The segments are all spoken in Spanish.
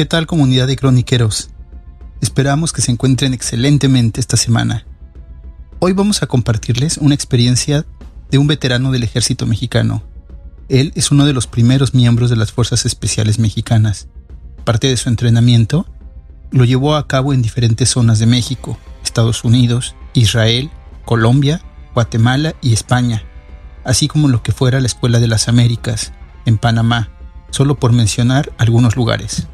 ¿Qué tal comunidad de croniqueros? Esperamos que se encuentren excelentemente esta semana. Hoy vamos a compartirles una experiencia de un veterano del ejército mexicano. Él es uno de los primeros miembros de las Fuerzas Especiales Mexicanas. Parte de su entrenamiento lo llevó a cabo en diferentes zonas de México, Estados Unidos, Israel, Colombia, Guatemala y España, así como lo que fuera la Escuela de las Américas, en Panamá, solo por mencionar algunos lugares.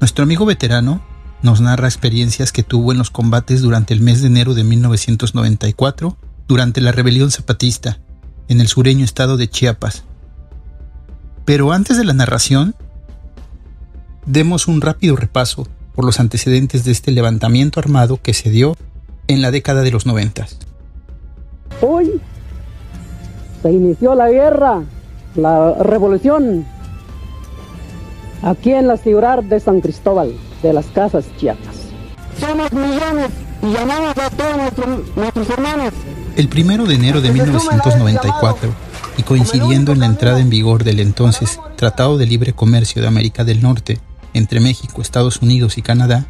Nuestro amigo veterano nos narra experiencias que tuvo en los combates durante el mes de enero de 1994, durante la rebelión zapatista, en el sureño estado de Chiapas. Pero antes de la narración, demos un rápido repaso por los antecedentes de este levantamiento armado que se dio en la década de los noventas. Hoy se inició la guerra, la revolución aquí en la ciudad de San Cristóbal de las Casas Chiapas. Somos millones y llamamos a todos nuestros, hermanos. El primero de enero de 1994, y coincidiendo en la entrada en vigor del entonces Tratado de Libre Comercio de América del Norte entre México, Estados Unidos y Canadá,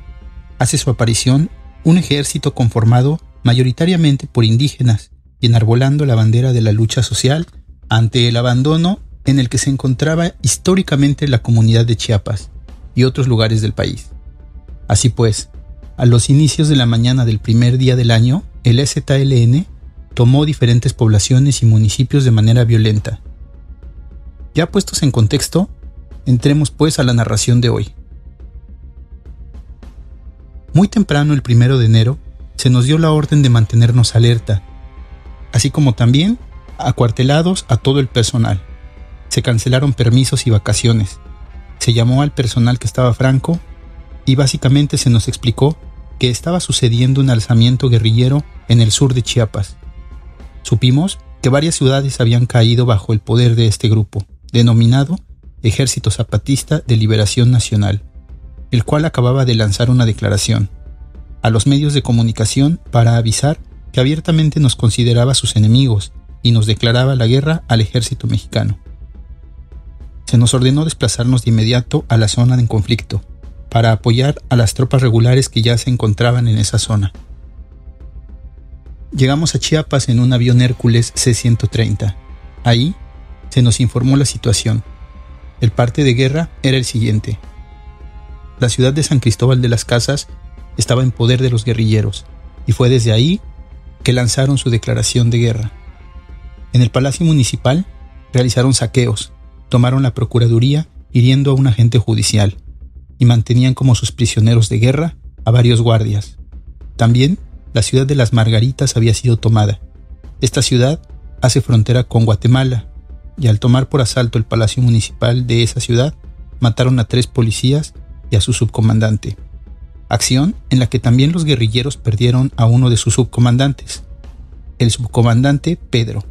hace su aparición un ejército conformado mayoritariamente por indígenas y enarbolando la bandera de la lucha social ante el abandono en el que se encontraba históricamente la comunidad de Chiapas y otros lugares del país. Así pues, a los inicios de la mañana del primer día del año, el ZLN tomó diferentes poblaciones y municipios de manera violenta. Ya puestos en contexto, entremos pues a la narración de hoy. Muy temprano, el primero de enero, se nos dio la orden de mantenernos alerta, así como también acuartelados a todo el personal se cancelaron permisos y vacaciones. Se llamó al personal que estaba franco y básicamente se nos explicó que estaba sucediendo un alzamiento guerrillero en el sur de Chiapas. Supimos que varias ciudades habían caído bajo el poder de este grupo, denominado Ejército Zapatista de Liberación Nacional, el cual acababa de lanzar una declaración a los medios de comunicación para avisar que abiertamente nos consideraba sus enemigos y nos declaraba la guerra al ejército mexicano se nos ordenó desplazarnos de inmediato a la zona en conflicto, para apoyar a las tropas regulares que ya se encontraban en esa zona. Llegamos a Chiapas en un avión Hércules C-130. Ahí se nos informó la situación. El parte de guerra era el siguiente. La ciudad de San Cristóbal de las Casas estaba en poder de los guerrilleros, y fue desde ahí que lanzaron su declaración de guerra. En el Palacio Municipal realizaron saqueos, tomaron la Procuraduría hiriendo a un agente judicial y mantenían como sus prisioneros de guerra a varios guardias. También la ciudad de las Margaritas había sido tomada. Esta ciudad hace frontera con Guatemala y al tomar por asalto el palacio municipal de esa ciudad, mataron a tres policías y a su subcomandante. Acción en la que también los guerrilleros perdieron a uno de sus subcomandantes, el subcomandante Pedro.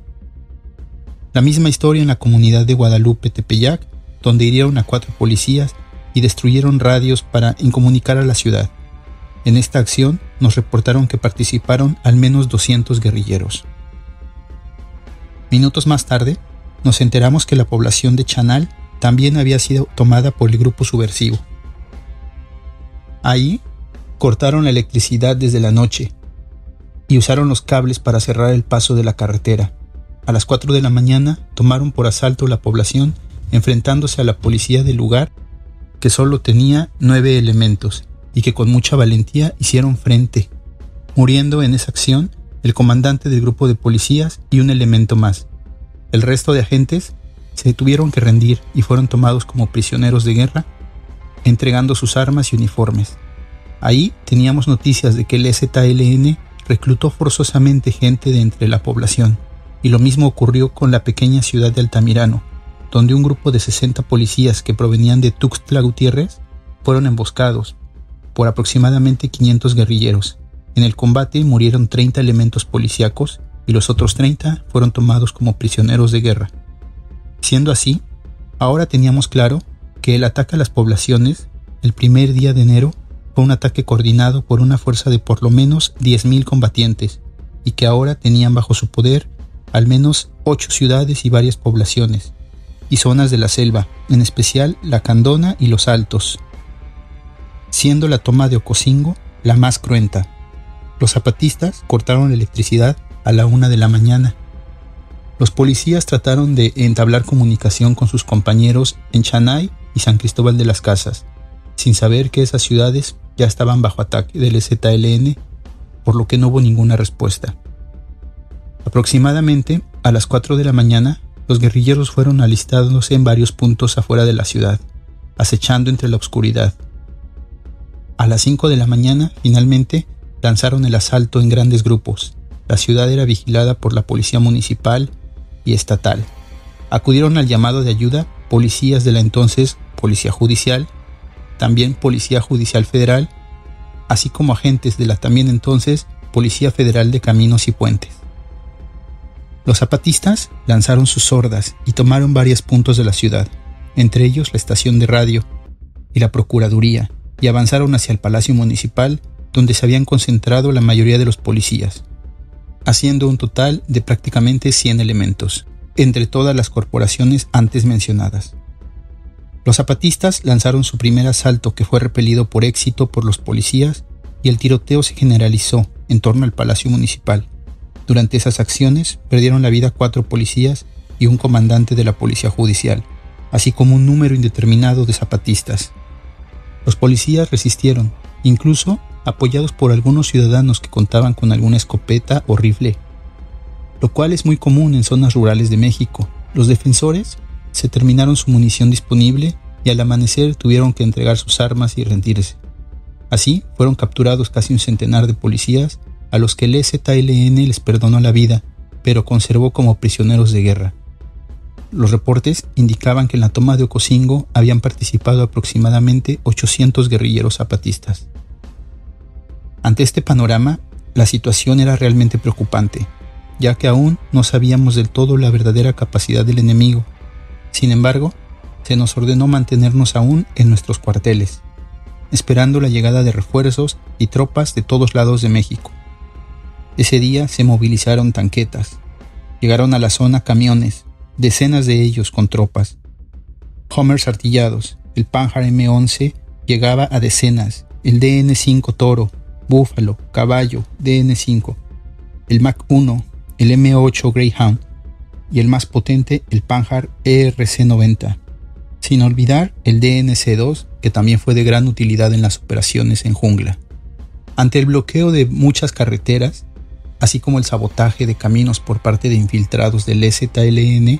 La misma historia en la comunidad de Guadalupe Tepeyac, donde hirieron a cuatro policías y destruyeron radios para incomunicar a la ciudad. En esta acción nos reportaron que participaron al menos 200 guerrilleros. Minutos más tarde, nos enteramos que la población de Chanal también había sido tomada por el grupo subversivo. Ahí cortaron la electricidad desde la noche y usaron los cables para cerrar el paso de la carretera. A las 4 de la mañana tomaron por asalto la población enfrentándose a la policía del lugar que solo tenía nueve elementos y que con mucha valentía hicieron frente, muriendo en esa acción el comandante del grupo de policías y un elemento más. El resto de agentes se tuvieron que rendir y fueron tomados como prisioneros de guerra, entregando sus armas y uniformes. Ahí teníamos noticias de que el ZLN reclutó forzosamente gente de entre la población y lo mismo ocurrió con la pequeña ciudad de Altamirano, donde un grupo de 60 policías que provenían de Tuxtla Gutiérrez fueron emboscados por aproximadamente 500 guerrilleros. En el combate murieron 30 elementos policíacos y los otros 30 fueron tomados como prisioneros de guerra. Siendo así, ahora teníamos claro que el ataque a las poblaciones el primer día de enero fue un ataque coordinado por una fuerza de por lo menos 10.000 combatientes y que ahora tenían bajo su poder al menos ocho ciudades y varias poblaciones, y zonas de la selva, en especial la Candona y los Altos, siendo la toma de Ocosingo la más cruenta. Los zapatistas cortaron la electricidad a la una de la mañana. Los policías trataron de entablar comunicación con sus compañeros en Chanay y San Cristóbal de las Casas, sin saber que esas ciudades ya estaban bajo ataque del ZLN, por lo que no hubo ninguna respuesta. Aproximadamente a las 4 de la mañana, los guerrilleros fueron alistados en varios puntos afuera de la ciudad, acechando entre la oscuridad. A las 5 de la mañana, finalmente, lanzaron el asalto en grandes grupos. La ciudad era vigilada por la policía municipal y estatal. Acudieron al llamado de ayuda policías de la entonces Policía Judicial, también Policía Judicial Federal, así como agentes de la también entonces Policía Federal de Caminos y Puentes. Los zapatistas lanzaron sus hordas y tomaron varios puntos de la ciudad, entre ellos la estación de radio y la Procuraduría, y avanzaron hacia el Palacio Municipal, donde se habían concentrado la mayoría de los policías, haciendo un total de prácticamente 100 elementos, entre todas las corporaciones antes mencionadas. Los zapatistas lanzaron su primer asalto que fue repelido por éxito por los policías y el tiroteo se generalizó en torno al Palacio Municipal. Durante esas acciones perdieron la vida cuatro policías y un comandante de la Policía Judicial, así como un número indeterminado de zapatistas. Los policías resistieron, incluso apoyados por algunos ciudadanos que contaban con alguna escopeta o rifle, lo cual es muy común en zonas rurales de México. Los defensores se terminaron su munición disponible y al amanecer tuvieron que entregar sus armas y rendirse. Así fueron capturados casi un centenar de policías a los que el ZLN les perdonó la vida, pero conservó como prisioneros de guerra. Los reportes indicaban que en la toma de Ocosingo habían participado aproximadamente 800 guerrilleros zapatistas. Ante este panorama, la situación era realmente preocupante, ya que aún no sabíamos del todo la verdadera capacidad del enemigo. Sin embargo, se nos ordenó mantenernos aún en nuestros cuarteles, esperando la llegada de refuerzos y tropas de todos lados de México. Ese día se movilizaron tanquetas, llegaron a la zona camiones, decenas de ellos con tropas. Homers artillados, el Panhard M11 llegaba a decenas, el DN5 Toro, Búfalo, Caballo, DN5, el Mac 1, el M8 Greyhound y el más potente, el Panhard ERC-90. Sin olvidar el DNC-2, que también fue de gran utilidad en las operaciones en jungla. Ante el bloqueo de muchas carreteras, así como el sabotaje de caminos por parte de infiltrados del STLN,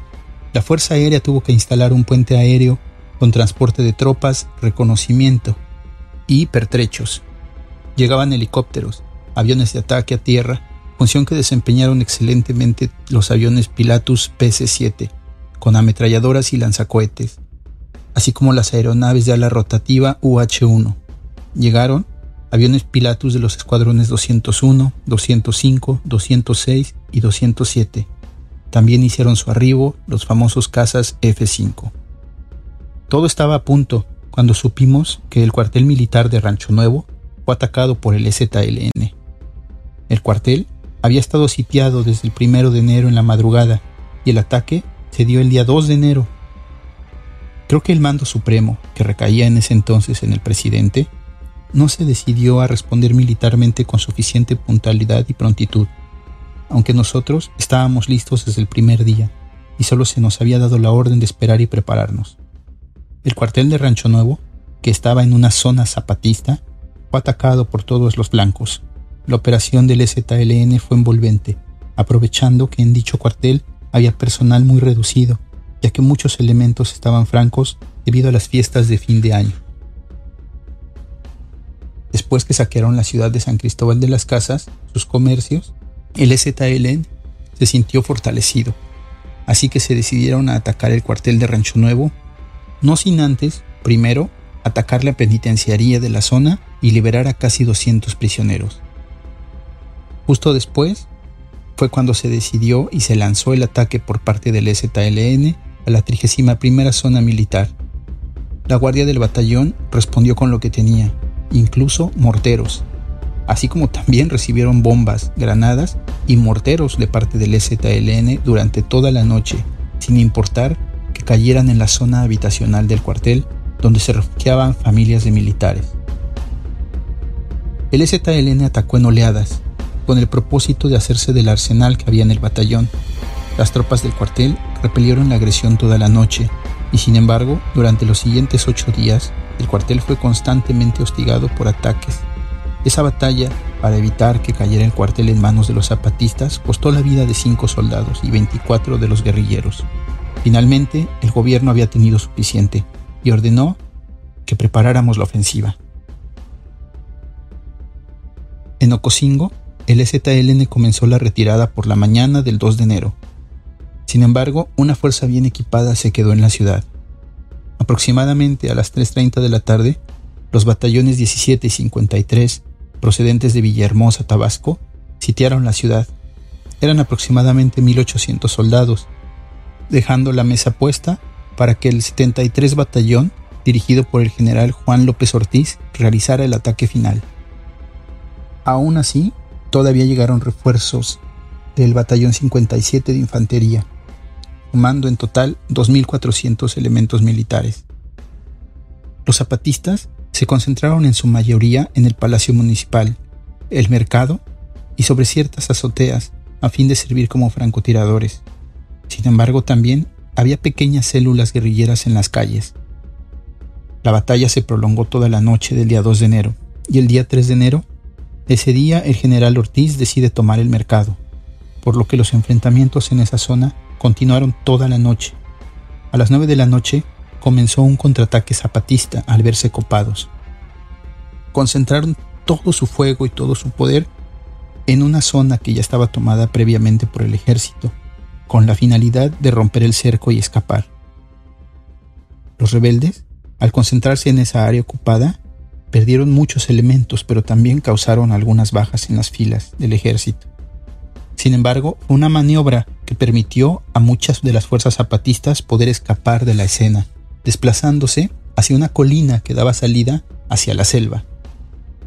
la Fuerza Aérea tuvo que instalar un puente aéreo con transporte de tropas, reconocimiento y pertrechos. Llegaban helicópteros, aviones de ataque a tierra, función que desempeñaron excelentemente los aviones Pilatus PC-7, con ametralladoras y lanzacohetes, así como las aeronaves de ala rotativa UH-1. Llegaron aviones Pilatus de los escuadrones 201, 205, 206 y 207. También hicieron su arribo los famosos cazas F-5. Todo estaba a punto cuando supimos que el cuartel militar de Rancho Nuevo fue atacado por el ZLN. El cuartel había estado sitiado desde el primero de enero en la madrugada y el ataque se dio el día 2 de enero. Creo que el mando supremo, que recaía en ese entonces en el presidente, no se decidió a responder militarmente con suficiente puntualidad y prontitud, aunque nosotros estábamos listos desde el primer día y solo se nos había dado la orden de esperar y prepararnos. El cuartel de Rancho Nuevo, que estaba en una zona zapatista, fue atacado por todos los blancos. La operación del ZLN fue envolvente, aprovechando que en dicho cuartel había personal muy reducido, ya que muchos elementos estaban francos debido a las fiestas de fin de año. Después que saquearon la ciudad de San Cristóbal de las Casas, sus comercios, el ZLN se sintió fortalecido, así que se decidieron a atacar el cuartel de Rancho Nuevo, no sin antes, primero, atacar la penitenciaría de la zona y liberar a casi 200 prisioneros. Justo después fue cuando se decidió y se lanzó el ataque por parte del ZLN a la 31 zona militar. La guardia del batallón respondió con lo que tenía, incluso morteros, así como también recibieron bombas, granadas y morteros de parte del ZLN durante toda la noche, sin importar que cayeran en la zona habitacional del cuartel donde se refugiaban familias de militares. El ZLN atacó en oleadas, con el propósito de hacerse del arsenal que había en el batallón. Las tropas del cuartel repelieron la agresión toda la noche, y sin embargo, durante los siguientes ocho días, el cuartel fue constantemente hostigado por ataques. Esa batalla, para evitar que cayera el cuartel en manos de los zapatistas, costó la vida de cinco soldados y 24 de los guerrilleros. Finalmente, el gobierno había tenido suficiente y ordenó que preparáramos la ofensiva. En Ocosingo, el STLN comenzó la retirada por la mañana del 2 de enero. Sin embargo, una fuerza bien equipada se quedó en la ciudad. Aproximadamente a las 3.30 de la tarde, los batallones 17 y 53, procedentes de Villahermosa, Tabasco, sitiaron la ciudad. Eran aproximadamente 1.800 soldados, dejando la mesa puesta para que el 73 Batallón, dirigido por el general Juan López Ortiz, realizara el ataque final. Aún así, todavía llegaron refuerzos del Batallón 57 de Infantería, sumando en total 2.400 elementos militares. Los zapatistas se concentraron en su mayoría en el Palacio Municipal, el mercado y sobre ciertas azoteas a fin de servir como francotiradores. Sin embargo, también había pequeñas células guerrilleras en las calles. La batalla se prolongó toda la noche del día 2 de enero y el día 3 de enero, ese día el general Ortiz decide tomar el mercado, por lo que los enfrentamientos en esa zona continuaron toda la noche. A las 9 de la noche comenzó un contraataque zapatista al verse copados. Concentraron todo su fuego y todo su poder en una zona que ya estaba tomada previamente por el ejército con la finalidad de romper el cerco y escapar. Los rebeldes, al concentrarse en esa área ocupada, perdieron muchos elementos, pero también causaron algunas bajas en las filas del ejército. Sin embargo, fue una maniobra que permitió a muchas de las fuerzas zapatistas poder escapar de la escena, desplazándose hacia una colina que daba salida hacia la selva.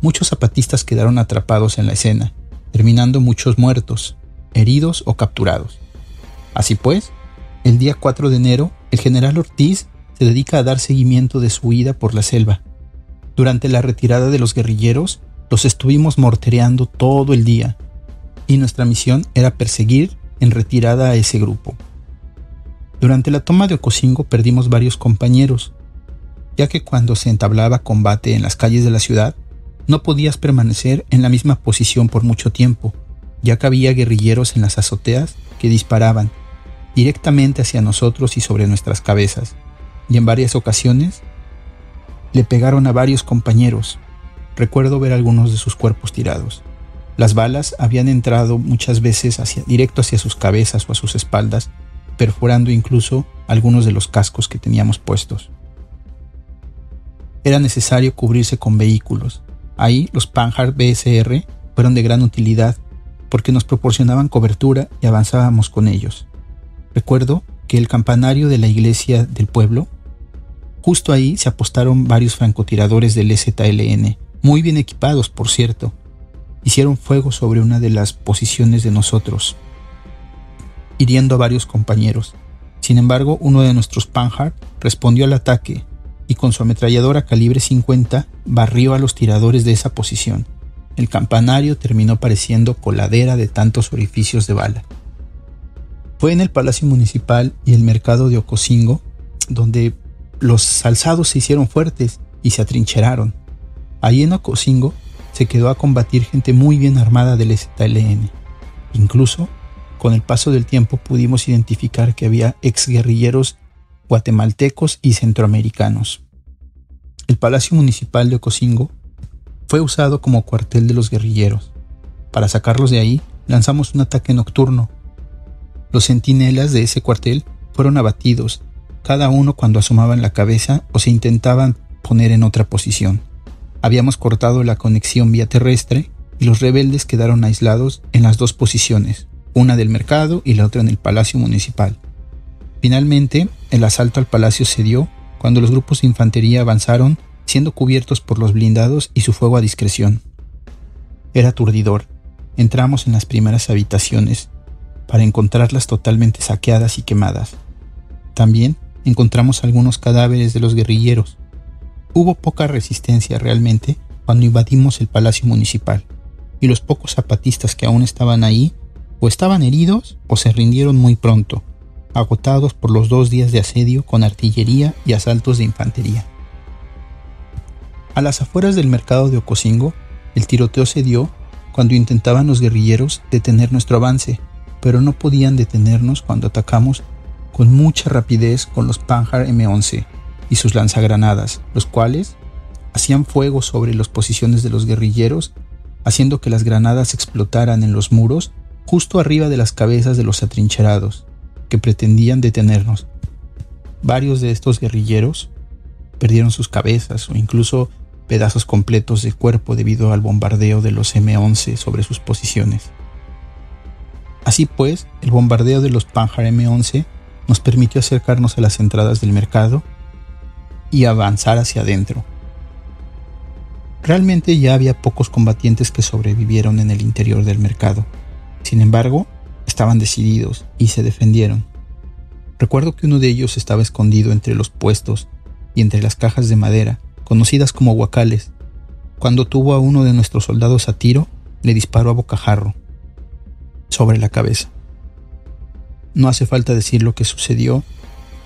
Muchos zapatistas quedaron atrapados en la escena, terminando muchos muertos, heridos o capturados. Así pues, el día 4 de enero, el general Ortiz se dedica a dar seguimiento de su huida por la selva. Durante la retirada de los guerrilleros, los estuvimos mortereando todo el día, y nuestra misión era perseguir en retirada a ese grupo. Durante la toma de Ocosingo perdimos varios compañeros, ya que cuando se entablaba combate en las calles de la ciudad, no podías permanecer en la misma posición por mucho tiempo, ya que había guerrilleros en las azoteas que disparaban directamente hacia nosotros y sobre nuestras cabezas, y en varias ocasiones le pegaron a varios compañeros. Recuerdo ver algunos de sus cuerpos tirados. Las balas habían entrado muchas veces directo hacia sus cabezas o a sus espaldas, perforando incluso algunos de los cascos que teníamos puestos. Era necesario cubrirse con vehículos. Ahí los Panhard BSR fueron de gran utilidad porque nos proporcionaban cobertura y avanzábamos con ellos. Recuerdo que el campanario de la iglesia del pueblo, justo ahí se apostaron varios francotiradores del ZLN, muy bien equipados, por cierto. Hicieron fuego sobre una de las posiciones de nosotros, hiriendo a varios compañeros. Sin embargo, uno de nuestros Panhard respondió al ataque y con su ametralladora calibre 50 barrió a los tiradores de esa posición. El campanario terminó pareciendo coladera de tantos orificios de bala. Fue en el Palacio Municipal y el mercado de Ocosingo donde los alzados se hicieron fuertes y se atrincheraron. Ahí en Ocosingo se quedó a combatir gente muy bien armada del ZLN. Incluso, con el paso del tiempo pudimos identificar que había exguerrilleros guatemaltecos y centroamericanos. El Palacio Municipal de Ocosingo fue usado como cuartel de los guerrilleros. Para sacarlos de ahí, lanzamos un ataque nocturno los centinelas de ese cuartel fueron abatidos, cada uno cuando asomaban la cabeza o se intentaban poner en otra posición. Habíamos cortado la conexión vía terrestre y los rebeldes quedaron aislados en las dos posiciones, una del mercado y la otra en el palacio municipal. Finalmente, el asalto al palacio se dio cuando los grupos de infantería avanzaron siendo cubiertos por los blindados y su fuego a discreción. Era aturdidor. Entramos en las primeras habitaciones para encontrarlas totalmente saqueadas y quemadas. También encontramos algunos cadáveres de los guerrilleros. Hubo poca resistencia realmente cuando invadimos el Palacio Municipal, y los pocos zapatistas que aún estaban ahí o estaban heridos o se rindieron muy pronto, agotados por los dos días de asedio con artillería y asaltos de infantería. A las afueras del mercado de Ocosingo, el tiroteo se dio cuando intentaban los guerrilleros detener nuestro avance, pero no podían detenernos cuando atacamos con mucha rapidez con los Panhard M11 y sus lanzagranadas, los cuales hacían fuego sobre las posiciones de los guerrilleros, haciendo que las granadas explotaran en los muros justo arriba de las cabezas de los atrincherados, que pretendían detenernos. Varios de estos guerrilleros perdieron sus cabezas o incluso pedazos completos de cuerpo debido al bombardeo de los M11 sobre sus posiciones. Así pues, el bombardeo de los Panhard M11 nos permitió acercarnos a las entradas del mercado y avanzar hacia adentro. Realmente ya había pocos combatientes que sobrevivieron en el interior del mercado. Sin embargo, estaban decididos y se defendieron. Recuerdo que uno de ellos estaba escondido entre los puestos y entre las cajas de madera conocidas como guacales. Cuando tuvo a uno de nuestros soldados a tiro, le disparó a bocajarro, sobre la cabeza. No hace falta decir lo que sucedió,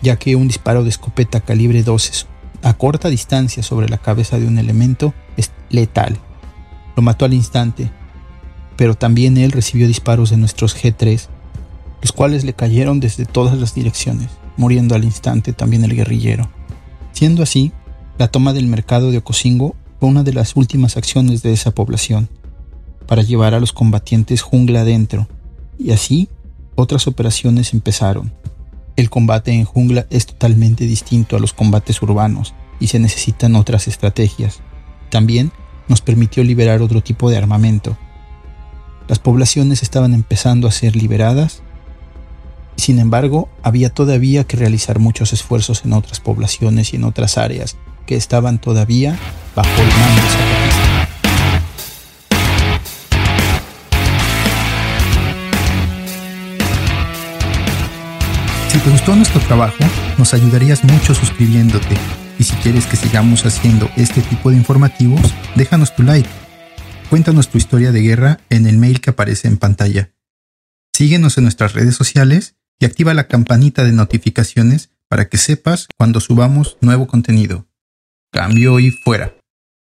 ya que un disparo de escopeta calibre 12 a corta distancia sobre la cabeza de un elemento es letal. Lo mató al instante, pero también él recibió disparos de nuestros G3, los cuales le cayeron desde todas las direcciones, muriendo al instante también el guerrillero. Siendo así, la toma del mercado de Ocosingo fue una de las últimas acciones de esa población, para llevar a los combatientes jungla adentro, y así otras operaciones empezaron. El combate en jungla es totalmente distinto a los combates urbanos y se necesitan otras estrategias. También nos permitió liberar otro tipo de armamento. Las poblaciones estaban empezando a ser liberadas, sin embargo, había todavía que realizar muchos esfuerzos en otras poblaciones y en otras áreas que estaban todavía bajo el mando te gustó nuestro trabajo, nos ayudarías mucho suscribiéndote. Y si quieres que sigamos haciendo este tipo de informativos, déjanos tu like. Cuéntanos tu historia de guerra en el mail que aparece en pantalla. Síguenos en nuestras redes sociales y activa la campanita de notificaciones para que sepas cuando subamos nuevo contenido. Cambio y fuera.